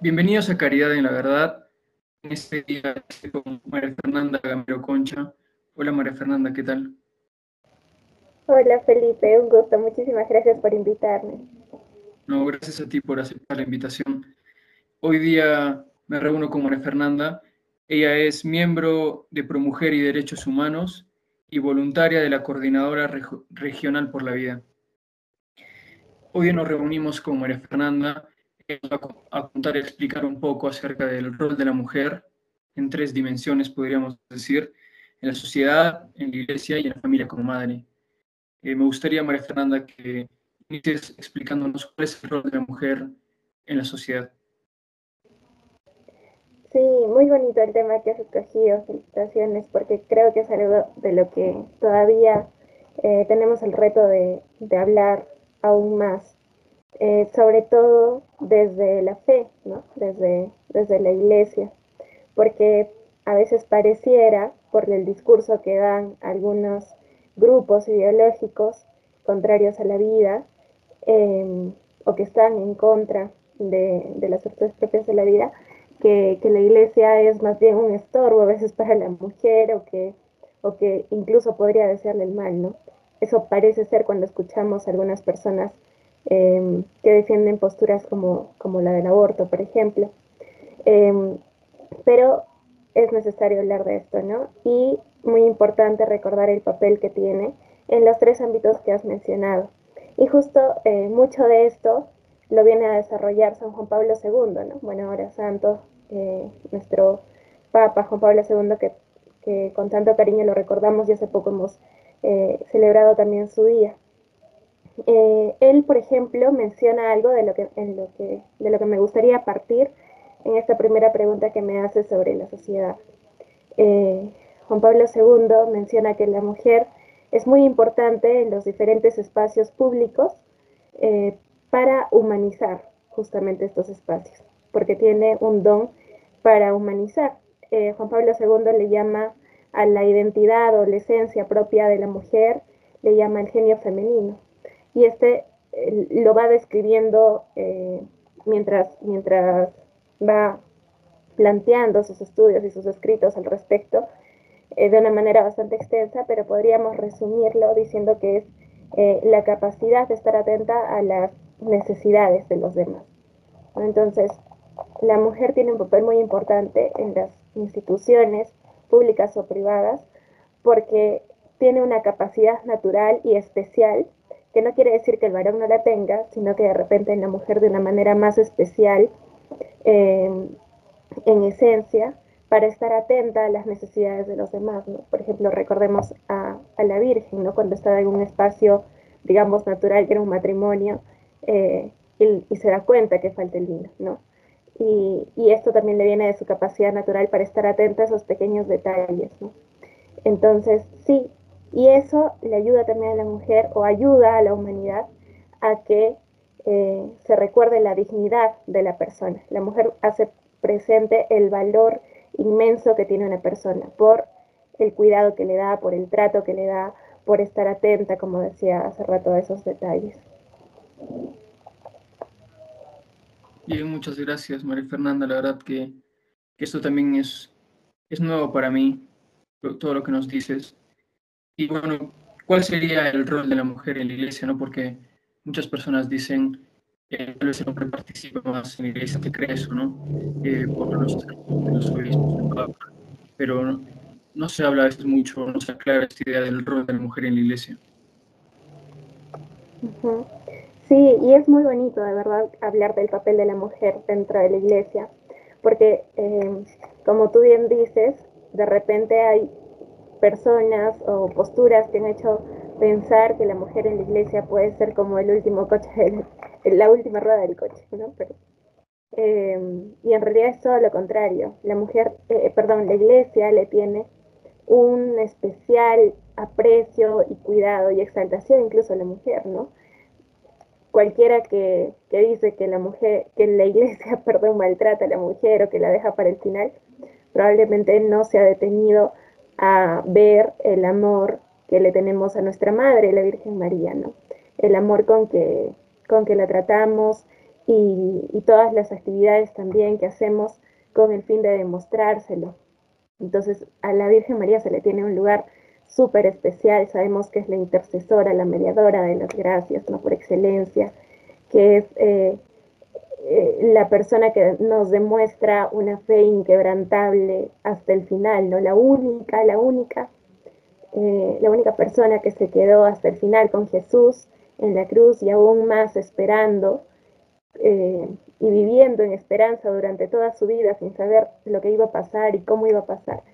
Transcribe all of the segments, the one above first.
Bienvenidos a Caridad en la Verdad. En este día estoy con María Fernanda Gamero Concha. Hola María Fernanda, ¿qué tal? Hola Felipe, un gusto. Muchísimas gracias por invitarme. No, gracias a ti por aceptar la invitación. Hoy día me reúno con María Fernanda. Ella es miembro de ProMujer y Derechos Humanos y voluntaria de la Coordinadora Regional por la Vida. Hoy nos reunimos con María Fernanda a contar y explicar un poco acerca del rol de la mujer en tres dimensiones, podríamos decir, en la sociedad, en la iglesia y en la familia como madre. Eh, me gustaría, María Fernanda, que inicies explicándonos cuál es el rol de la mujer en la sociedad. Sí, muy bonito el tema que has escogido, felicitaciones, porque creo que es algo de lo que todavía eh, tenemos el reto de, de hablar aún más. Eh, sobre todo desde la fe, ¿no? desde, desde la iglesia, porque a veces pareciera, por el discurso que dan algunos grupos ideológicos contrarios a la vida, em, o que están en contra de, las virtudes propias de la vida, que, que, la iglesia es más bien un estorbo a veces para la mujer o que, o que incluso podría desearle el mal, ¿no? Eso parece ser cuando escuchamos a algunas personas Em, que defienden posturas como, como, la del aborto, por ejemplo. Em, pero es necesario hablar de esto, ¿no? Y muy importante recordar el papel que tiene en los tres ámbitos que has mencionado. Y justo eh, mucho de esto lo viene a desarrollar San Juan Pablo II, ¿no? Bueno, ahora santo, eh, nuestro Papa Juan Pablo II, que, con tanto cariño lo recordamos y hace poco hemos eh, celebrado también su día. Eh, él, por ejemplo, menciona algo de lo, que, en lo que, de lo que me gustaría partir en esta primera pregunta que me hace sobre la sociedad. Juan Pablo II menciona que la mujer es muy importante en los diferentes espacios públicos para humanizar justamente estos espacios, porque tiene un don para humanizar. Juan Pablo II le llama a la identidad o la esencia propia de la mujer, le llama el genio femenino y este eh, lo va describiendo eh, mientras, mientras va planteando sus estudios y sus escritos al respecto eh, de una manera bastante extensa, pero podríamos resumirlo diciendo que es la capacidad de estar atenta a las necesidades de los demás. Entonces, la mujer tiene un papel muy importante en las instituciones públicas o privadas porque tiene una capacidad natural y especial que no quiere decir que el varón no la tenga, sino que de repente en la mujer de una manera más especial, em, en esencia, para estar atenta a las necesidades de los demás. Por ejemplo, recordemos a, la Virgen, ¿no? cuando estaba en un espacio, digamos, natural, que era un matrimonio, eh, y, se da cuenta que falta el vino. ¿no? Y, esto también le viene de su capacidad natural para estar atenta a esos pequeños detalles. Entonces, sí, y eso le ayuda también a la mujer o ayuda a la humanidad a que eh, se recuerde la dignidad de la persona. La mujer hace presente el valor inmenso que tiene una persona por el cuidado que le da, por el trato que le da, por estar atenta, como decía hace rato, a esos detalles. Bien, muchas gracias, María Fernanda. La verdad que, esto también es, es nuevo para mí, todo lo que nos dices. Y bueno, ¿cuál sería el rol de la mujer en la iglesia? ¿no? Porque muchas personas dicen que tal el hombre participa más en la iglesia, que cree eso, ¿no? Eh, por los, los obispos, pero no, se habla de esto mucho, no se aclara esta idea del rol de la mujer en la iglesia. Sí, y es muy bonito, de verdad, hablar del papel de la mujer dentro de la iglesia, porque, eh, como tú bien dices, de repente hay personas o posturas que han hecho pensar que la mujer en la iglesia puede ser como el último coche, la última rueda del coche, ¿no? Pero, em, y en realidad es todo lo contrario. La mujer, eh, perdón, la iglesia le tiene un especial aprecio y cuidado y exaltación incluso a la mujer, ¿no? Cualquiera que, que dice que la mujer, que la iglesia, perdón, maltrata a la mujer o que la deja para el final, probablemente no se ha detenido a ver el amor que le tenemos a nuestra madre, la Virgen María, ¿no? El amor con que, con que la tratamos y, y todas las actividades también que hacemos con el fin de demostrárselo. Entonces, a la Virgen María se le tiene un lugar súper especial, sabemos que es la intercesora, la mediadora de las gracias, ¿no? Por excelencia, que es eh, eh, la persona que nos demuestra una fe inquebrantable hasta el final, ¿no? La única, la única, eh, la única persona que se quedó hasta el final con Jesús en la cruz y aún más esperando y viviendo en esperanza durante toda su vida sin saber lo que iba a pasar y cómo iba a pasar,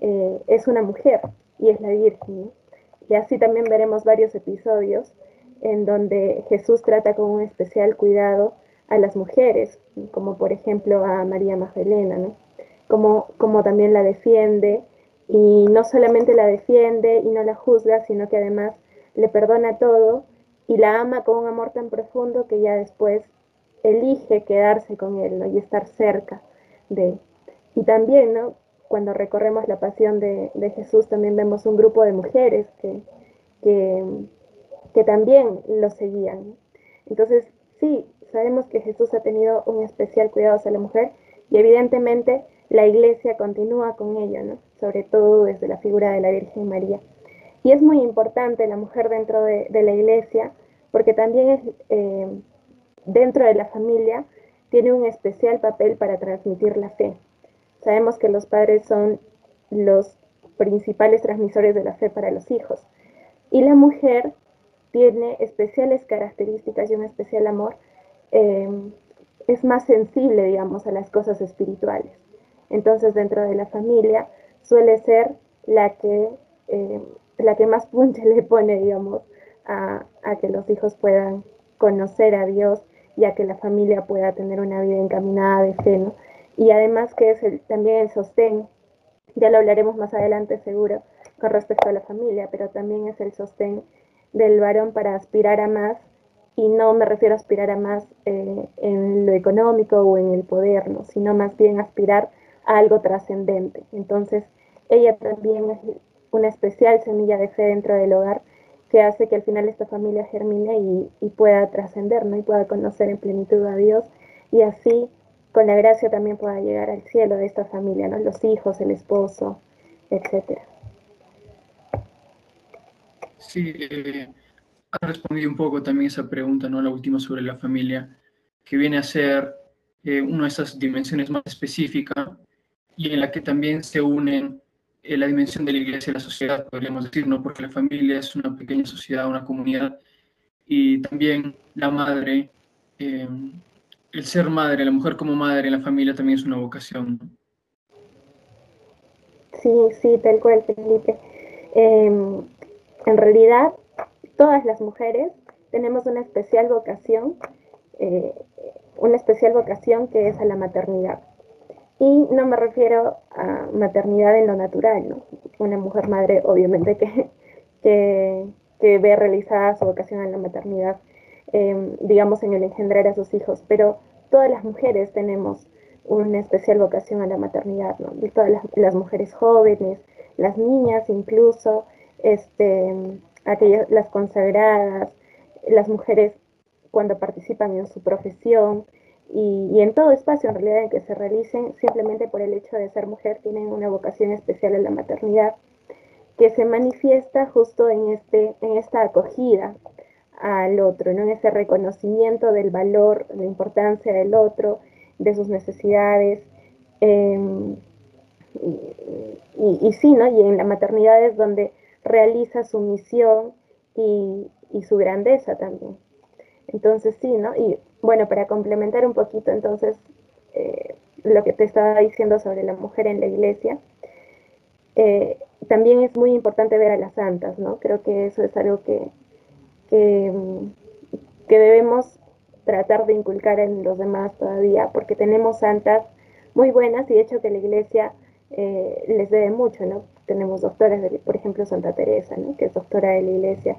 es una mujer y es la Virgen. Y así también veremos varios episodios en donde Jesús trata con un especial cuidado a las mujeres, como por ejemplo a María Magdalena, ¿no? como, como también la defiende y no solamente la defiende y no la juzga, sino que además le perdona todo y la ama con un amor tan profundo que ya después elige quedarse con él ¿no? y estar cerca de él. Y también, ¿no? Cuando recorremos la pasión de, Jesús, también vemos un grupo de mujeres que, que, también lo seguían. Entonces, sí, sabemos que Jesús ha tenido un especial cuidado hacia la mujer y evidentemente la iglesia continúa con ella, ¿no? sobre todo desde la figura de la Virgen María. Y es muy importante la mujer dentro de, la iglesia porque también eh, dentro de la familia tiene un especial papel para transmitir la fe. Sabemos que los padres son los principales transmisores de la fe para los hijos. Y la mujer tiene especiales características y un especial amor. Em, es más sensible, digamos, a las cosas espirituales. Entonces, dentro de la familia suele ser la que, em, la que más punche le pone, digamos, a, a, que los hijos puedan conocer a Dios y a que la familia pueda tener una vida encaminada de fe, ¿no? Y además que es el, también el sostén, ya lo hablaremos más adelante seguro con respecto a la familia, pero también es el sostén del varón para aspirar a más y no me refiero a aspirar a más eh, en lo económico o en el poder, ¿no? sino más bien aspirar a algo trascendente. Entonces, ella también es una especial semilla de fe dentro del hogar que hace que al final esta familia germine y, y pueda trascender, ¿no? Y pueda conocer en plenitud a Dios y así con la gracia también pueda llegar al cielo de esta familia, ¿no? Los hijos, el esposo, etcétera. Sí, eh, ha respondido un poco también esa pregunta, ¿no? La última sobre la familia, que viene a ser eh, una de esas dimensiones más específicas y en la que también se unen eh, la dimensión de la iglesia y la sociedad, podríamos decir, ¿no? Porque la familia es una pequeña sociedad, una comunidad, y también la madre el ser madre, la mujer como madre en la familia también es una vocación. Sí, sí, tal cual, Felipe. Em, en realidad, todas las mujeres tenemos una especial vocación, eh, una especial vocación que es a la maternidad. Y no me refiero a maternidad en lo natural, ¿no? Una mujer madre, obviamente, que, que, que ve realizada su vocación en la maternidad Em, digamos, en el engendrar a sus hijos, pero todas las mujeres tenemos una especial vocación a la maternidad, ¿no? Todas las, mujeres jóvenes, las niñas incluso, este, aquellas, las consagradas, las mujeres cuando participan en su profesión y, y, en todo espacio en realidad en que se realicen, simplemente por el hecho de ser mujer, tienen una vocación especial a la maternidad que se manifiesta justo en, este, en esta acogida al otro, ¿no? en ese reconocimiento del valor, la importancia del otro, de sus necesidades. Em, y, sí, ¿no? Y en la maternidad es donde realiza su misión y, su grandeza también. Entonces, sí, ¿no? Y bueno, para complementar un poquito entonces eh, lo que te estaba diciendo sobre la mujer en la iglesia, eh, también es muy importante ver a las santas, ¿no? Creo que eso es algo que, que, debemos tratar de inculcar en los demás todavía, porque tenemos santas muy buenas y de hecho que la iglesia eh, les debe mucho, ¿no? Tenemos doctores, por ejemplo, Santa Teresa, ¿no? Que es doctora de la iglesia,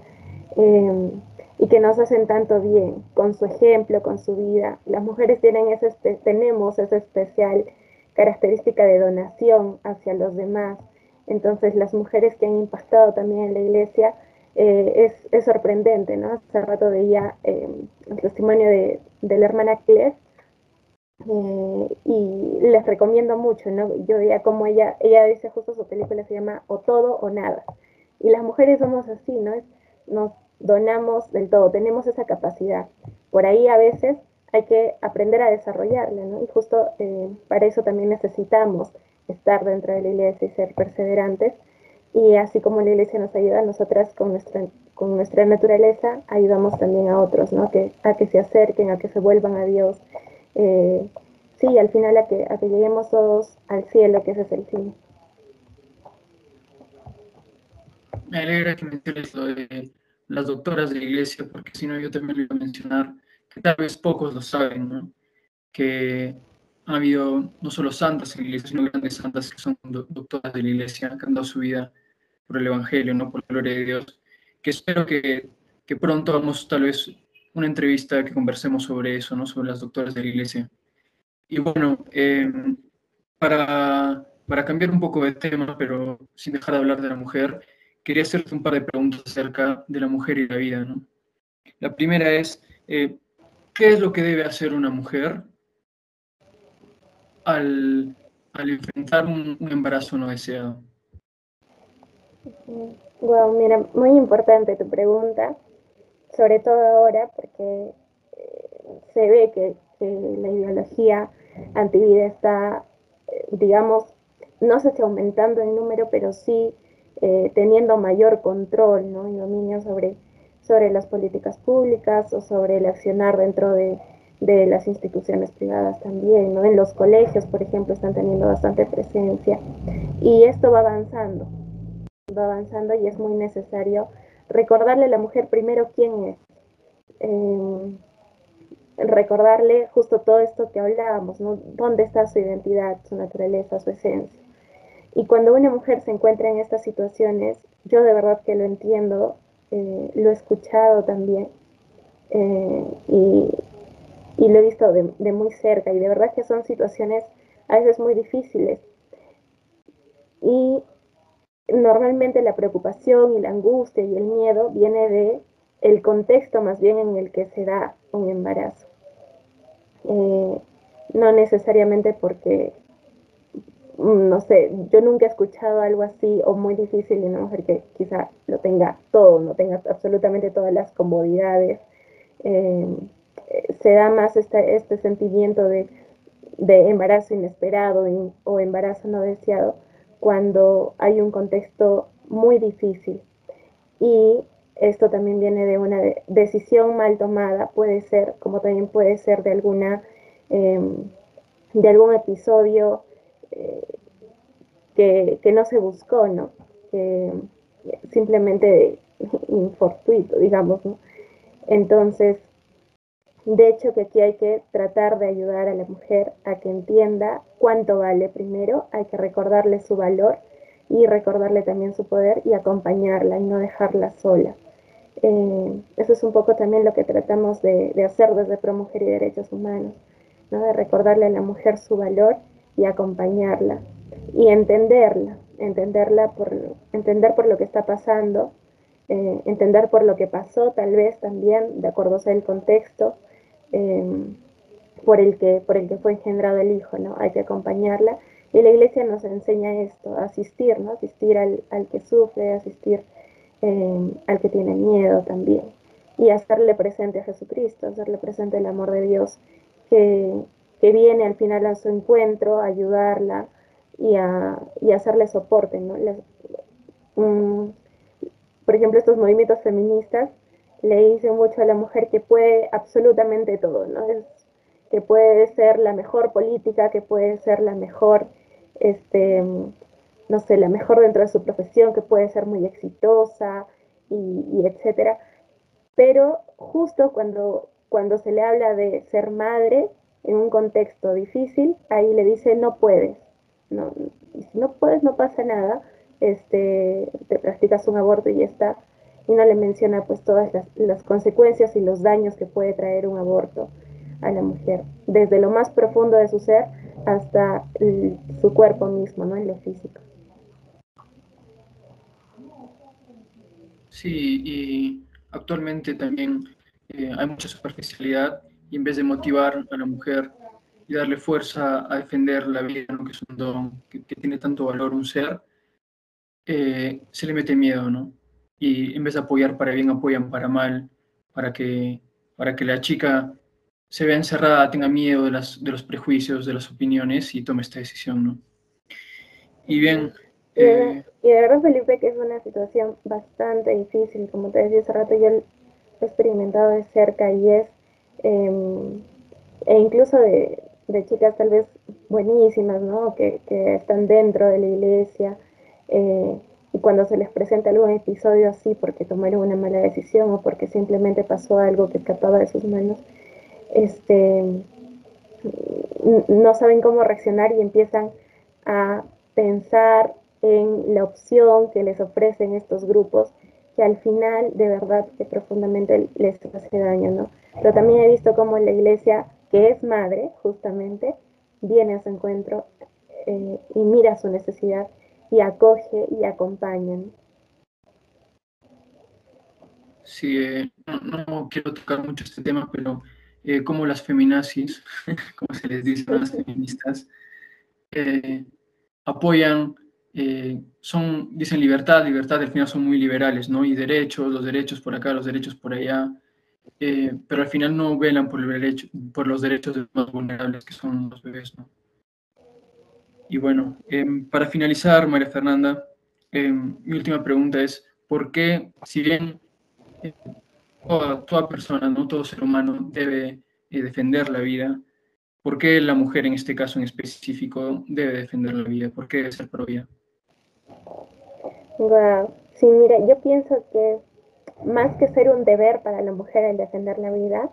em, y que nos hacen tanto bien con su ejemplo, con su vida. Las mujeres tienen ese, tenemos esa especial característica de donación hacia los demás. Entonces las mujeres que han impactado también en la iglesia eh, es, sorprendente, ¿no? Hace rato veía eh, el testimonio de, la hermana Claire eh, y les recomiendo mucho, ¿no? Yo veía como ella, ella dice justo su película se llama O todo o nada. Y las mujeres somos así, ¿no? Nos donamos del todo, tenemos esa capacidad. Por ahí a veces hay que aprender a desarrollarla, ¿no? Y justo para eso también necesitamos estar dentro de la iglesia y ser perseverantes y así como la iglesia nos ayuda, nosotras con nuestra, con nuestra naturaleza ayudamos también a otros, ¿no? Que, a que se acerquen, a que se vuelvan a Dios. Eh, sí, al final a que, a que lleguemos todos al cielo, que ese es el fin. Me alegra que menciones lo de las doctoras de la iglesia, porque si no yo también lo a mencionar, que tal vez pocos lo saben. Que ha habido no solo santas en la iglesia, sino grandes santas que son doctoras de la iglesia, que han dado su vida por el Evangelio, no por la gloria de Dios, que espero que, que pronto hagamos tal vez una entrevista que conversemos sobre eso, ¿no? sobre las doctoras de la iglesia. Y bueno, em, para, para cambiar un poco de tema, pero sin dejar de hablar de la mujer, quería hacerte un par de preguntas acerca de la mujer y la vida. ¿no? La primera es, eh, ¿qué es lo que debe hacer una mujer al, al enfrentar un, un embarazo no deseado? Wow, mira, muy importante tu pregunta, sobre todo ahora porque eh, se ve que, la ideología antivida está, eh, digamos, no sé si aumentando en número, pero sí eh, teniendo mayor control ¿no? y dominio sobre, sobre las políticas públicas o sobre el accionar dentro de, de las instituciones privadas también, ¿no? En los colegios, por ejemplo, están teniendo bastante presencia y esto va avanzando va avanzando y es muy necesario recordarle a la mujer primero quién es. Em, recordarle justo todo esto que hablábamos, dónde está su identidad, su naturaleza, su esencia. Y cuando una mujer se encuentra en estas situaciones, yo de verdad que lo entiendo, eh, lo he escuchado también eh, y, lo he visto de, de muy cerca y de verdad que son situaciones a veces muy difíciles. Y normalmente la preocupación y la angustia y el miedo viene de el contexto más bien en el que se da un embarazo. Eh, no necesariamente porque, mm, no sé, yo nunca he escuchado algo así o muy difícil de una mujer que quizá lo tenga todo, no tenga absolutamente todas las comodidades. Eh, se da más este, este sentimiento de, de embarazo inesperado o embarazo no deseado cuando hay un contexto muy difícil. Y esto también viene de una decisión mal tomada, puede ser, como también puede ser de alguna em, de algún episodio eh, que, no se buscó, ¿no? simplemente infortuito, digamos, ¿no? Entonces, de hecho, que aquí hay que tratar de ayudar a la mujer a que entienda cuánto vale primero, hay que recordarle su valor y recordarle también su poder y acompañarla y no dejarla sola. Eh, eso es un poco también lo que tratamos de, hacer desde Pro Mujer y Derechos Humanos, ¿no? de recordarle a la mujer su valor y acompañarla y entenderla, entenderla por, entender por lo que está pasando, eh, entender por lo que pasó tal vez también, de acuerdo al contexto, Em, por, el que, por el que fue engendrado el hijo, ¿no? Hay que acompañarla. Y la iglesia nos enseña esto, asistir, ¿no? Asistir al, que sufre, asistir em, al que tiene miedo también. Y hacerle presente a Jesucristo, hacerle presente el amor de Dios que, viene al final a su encuentro, a ayudarla y a, y hacerle soporte, ¿no? Por ejemplo, estos movimientos feministas le dice mucho a la mujer que puede absolutamente todo, ¿no? Que puede ser la mejor política, que puede ser la mejor, este, no sé, la mejor dentro de su profesión, que puede ser muy exitosa y, etcétera. Pero justo cuando, cuando se le habla de ser madre en un contexto difícil, ahí le dice no puedes. No, y si no puedes, no pasa nada. Este, te practicas un aborto y ya está y no le menciona pues todas las, consecuencias y los daños que puede traer un aborto a la mujer, desde lo más profundo de su ser hasta su cuerpo mismo, ¿no? En lo físico. Sí, y actualmente también eh, hay mucha superficialidad y en vez de motivar a la mujer y darle fuerza a defender la vida, que es un don, que, tiene tanto valor un ser, eh, se le mete miedo, ¿no? Y en vez de apoyar para bien, apoyan para mal, para que, para que la chica se vea encerrada, tenga miedo de, las, de los prejuicios, de las opiniones y tome esta decisión, ¿no? Y bien... Y de, eh, y de verdad, Felipe, que es una situación bastante difícil, como te decía hace rato, yo lo he experimentado de cerca y es, em, e incluso de, de chicas tal vez buenísimas, ¿no? Que, que están dentro de la iglesia eh, y cuando se les presenta algún episodio así porque tomaron una mala decisión o porque simplemente pasó algo que escapaba de sus manos, este, no saben cómo reaccionar y empiezan a pensar en la opción que les ofrecen estos grupos que al final de verdad que profundamente les hace daño, ¿no? Pero también he visto cómo la iglesia que es madre, justamente, viene a su encuentro eh, y mira su necesidad y acoge y acompaña. Sí, eh, no, quiero tocar mucho este tema, pero eh, como las feminazis, como se les dice a las feministas, apoyan, son, dicen libertad, libertad, al final son muy liberales, ¿no? Y derechos, los derechos por acá, los derechos por allá, eh, pero al final no velan por, el derecho, por los derechos de los más vulnerables, que son los bebés. ¿no? Y bueno, em, para finalizar, María Fernanda, em, mi última pregunta es, ¿por qué, si bien eh, toda, persona, ¿no? todo ser humano debe eh, defender la vida, ¿por qué la mujer en este caso en específico debe defender la vida? ¿Por qué debe ser pro vida? Wow. Sí, mira, yo pienso que más que ser un deber para la mujer el defender la vida,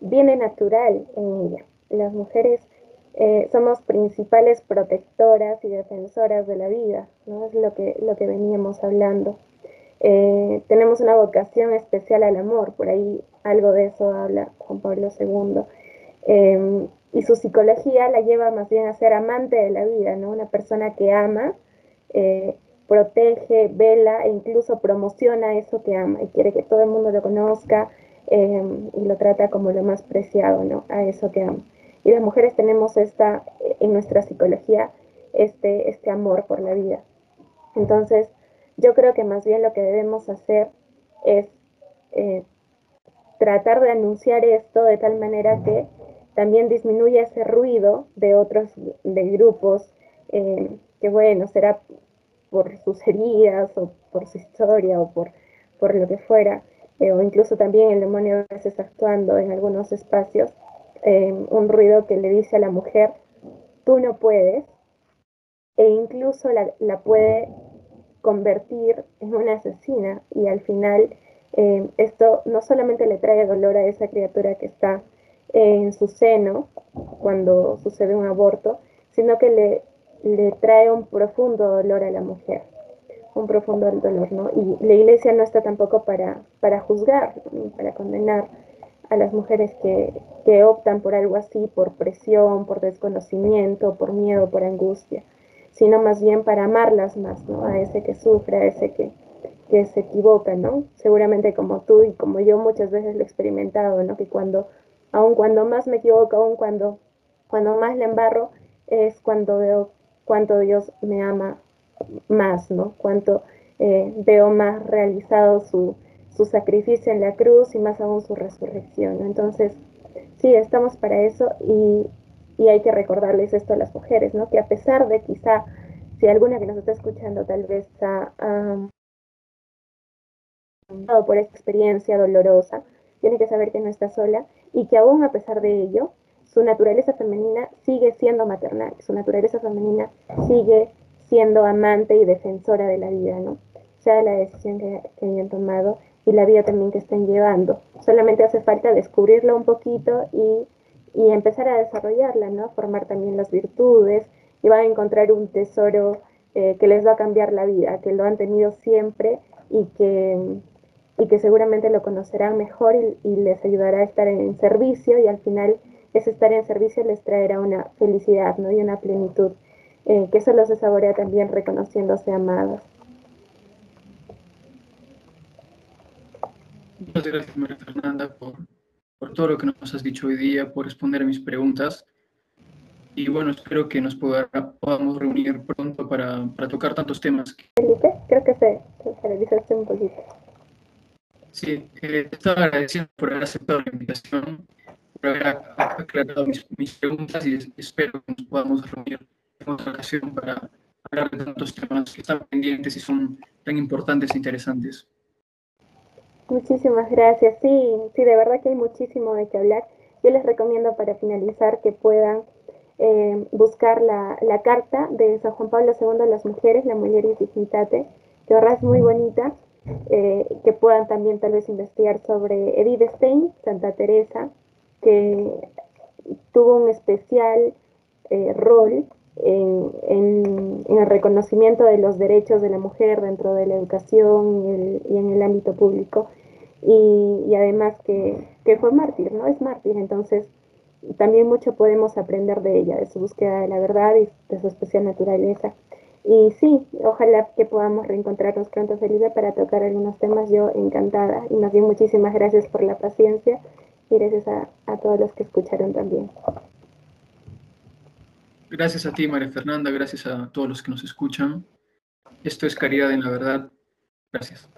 viene natural en ella. Las mujeres eh, somos principales protectoras y defensoras de la vida, ¿no? Es lo que, lo que veníamos hablando. Eh, tenemos una vocación especial al amor, por ahí algo de eso habla Juan Pablo II. Em, y su psicología la lleva más bien a ser amante de la vida, ¿no? Una persona que ama eh, protege, vela e incluso promociona eso que ama y quiere que todo el mundo lo conozca em, y lo trata como lo más preciado, ¿no? A eso que ama. Y las mujeres tenemos esta, en nuestra psicología, este, este amor por la vida. Entonces, yo creo que más bien lo que debemos hacer es eh, tratar de anunciar esto de tal manera que también disminuya ese ruido de otros, de grupos, eh, que bueno, será por sus heridas o por su historia o por, por lo que fuera, eh, o incluso también el demonio a veces actuando en algunos espacios, un ruido que le dice a la mujer, tú no puedes, e incluso la, la puede convertir en una asesina y al final eh, esto no solamente le trae dolor a esa criatura que está en su seno cuando sucede un aborto, sino que le le trae un profundo dolor a la mujer, un profundo dolor, ¿no? Y la iglesia no está tampoco para, para juzgar, para condenar a las mujeres que, que optan por algo así, por presión, por desconocimiento, por miedo, por angustia, sino más bien para amarlas más, ¿no? A ese que sufre, a ese que, que se equivoca, ¿no? Seguramente como tú y como yo muchas veces lo he experimentado, ¿no? Que cuando, aun cuando más me equivoco, aun cuando, cuando más le embarro, es cuando veo cuánto Dios me ama más, ¿no? Cuánto eh, veo más realizado su, sacrificio en la cruz y más aún su resurrección. Entonces, sí, estamos para eso y, hay que recordarles esto a las mujeres, ¿no? Que a pesar de quizá, si alguna que nos está escuchando tal vez ha pasado por esta experiencia dolorosa, tiene que saber que no está sola y que aún a pesar de ello, su naturaleza femenina sigue siendo maternal, su naturaleza femenina sigue siendo amante y defensora de la vida, ¿no? Sea la decisión que, hayan tomado y la vida también que estén llevando. Solamente hace falta descubrirla un poquito y, empezar a desarrollarla, ¿no? Formar también las virtudes y van a encontrar un tesoro eh, que les va a cambiar la vida, que lo han tenido siempre y que, y que seguramente lo conocerán mejor y, y les ayudará a estar en servicio y al final ese estar en servicio les traerá una felicidad ¿no? y una plenitud, eh, que solo se saborea también reconociéndose amados. Muchas gracias, María Fernanda, por, por todo lo que nos has dicho hoy día, por responder a mis preguntas. Y bueno, espero que nos podamos reunir pronto para, para, tocar tantos temas. Felipe, creo que se, se un poquito. Sí, eh, estaba agradeciendo por haber aceptado la invitación, por haber aclarado mis, mis preguntas y espero que nos podamos reunir en otra ocasión para hablar de tantos temas que están pendientes y son tan importantes e interesantes. Muchísimas gracias. Sí, sí, de verdad que hay muchísimo de qué hablar. Yo les recomiendo para finalizar que puedan eh, buscar la, carta de San Juan Pablo II a las mujeres, la Mulheres Dignitate, que verdad es muy bonita, eh, que puedan también tal vez investigar sobre Edith Stein, Santa Teresa, que tuvo un especial eh, rol en, el reconocimiento de los derechos de la mujer dentro de la educación y, el, y en el ámbito público, y, y además que, que fue mártir, ¿no? Es mártir, entonces también mucho podemos aprender de ella, de su búsqueda de la verdad y de su especial naturaleza. Y sí, ojalá que podamos reencontrarnos pronto, Felipe, para tocar algunos temas. Yo encantada. Y más bien muchísimas gracias por la paciencia y gracias a, a todos los que escucharon también. Gracias a ti, María Fernanda. Gracias a todos los que nos escuchan. Esto es Caridad en la Verdad. Gracias.